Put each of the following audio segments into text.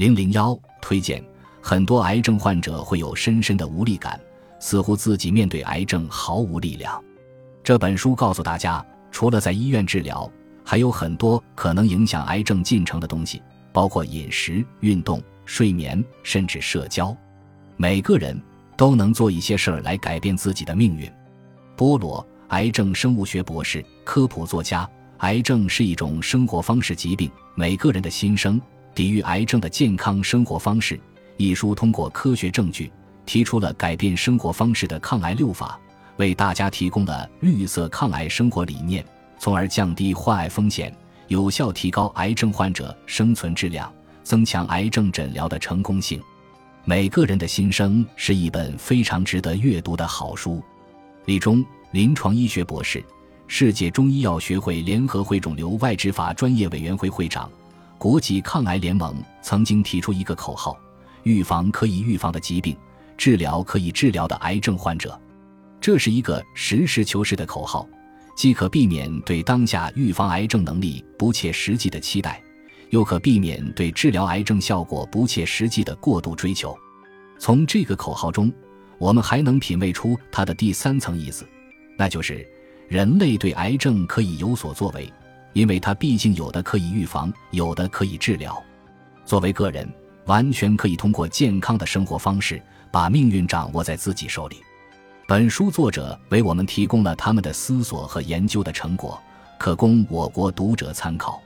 零零幺推荐：很多癌症患者会有深深的无力感，似乎自己面对癌症毫无力量。这本书告诉大家，除了在医院治疗，还有很多可能影响癌症进程的东西，包括饮食、运动、睡眠，甚至社交。每个人都能做一些事儿来改变自己的命运。波罗，癌症生物学博士、科普作家。癌症是一种生活方式疾病，每个人的心声。抵御癌症的健康生活方式一书通过科学证据，提出了改变生活方式的抗癌六法，为大家提供了绿色抗癌生活理念，从而降低患癌风险，有效提高癌症患者生存质量，增强癌症诊疗的成功性。每个人的心声是一本非常值得阅读的好书。李忠，临床医学博士。世界中医药学会联合会肿瘤外治法专业委员会会长，国际抗癌联盟曾经提出一个口号：“预防可以预防的疾病，治疗可以治疗的癌症患者。”这是一个实事求是的口号，既可避免对当下预防癌症能力不切实际的期待，又可避免对治疗癌症效果不切实际的过度追求。从这个口号中，我们还能品味出它的第三层意思，那就是。人类对癌症可以有所作为，因为它毕竟有的可以预防，有的可以治疗。作为个人，完全可以通过健康的生活方式，把命运掌握在自己手里。本书作者为我们提供了他们的思索和研究的成果，可供我国读者参考。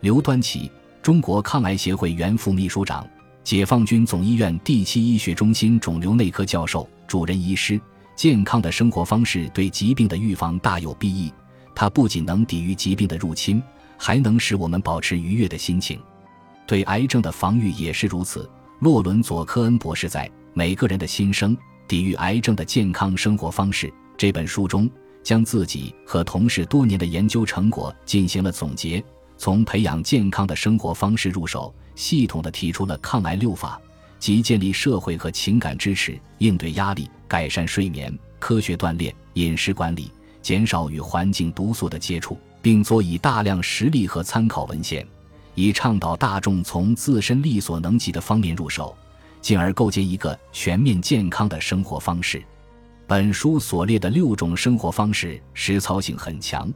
刘端奇，中国抗癌协会原副秘书长，解放军总医院第七医学中心肿瘤内科教授、主任医师。健康的生活方式对疾病的预防大有裨益，它不仅能抵御疾病的入侵，还能使我们保持愉悦的心情。对癌症的防御也是如此。洛伦佐科恩博士在《每个人的心声：抵御癌症的健康生活方式》这本书中，将自己和同事多年的研究成果进行了总结，从培养健康的生活方式入手，系统的提出了抗癌六法。即建立社会和情感支持，应对压力，改善睡眠，科学锻炼，饮食管理，减少与环境毒素的接触，并佐以大量实例和参考文献，以倡导大众从自身力所能及的方面入手，进而构建一个全面健康的生活方式。本书所列的六种生活方式实操性很强，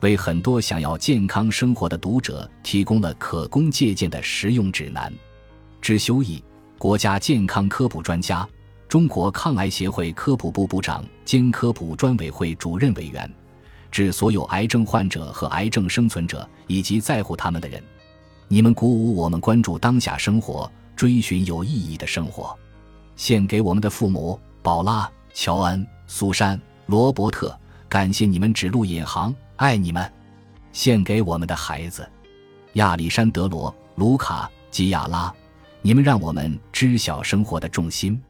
为很多想要健康生活的读者提供了可供借鉴的实用指南。知修义。国家健康科普专家，中国抗癌协会科普部部长兼科普专委会主任委员，致所有癌症患者和癌症生存者以及在乎他们的人，你们鼓舞我们关注当下生活，追寻有意义的生活。献给我们的父母宝拉、乔恩、苏珊、罗伯特，感谢你们指路引航，爱你们。献给我们的孩子亚历山德罗、卢卡、吉亚拉。你们让我们知晓生活的重心。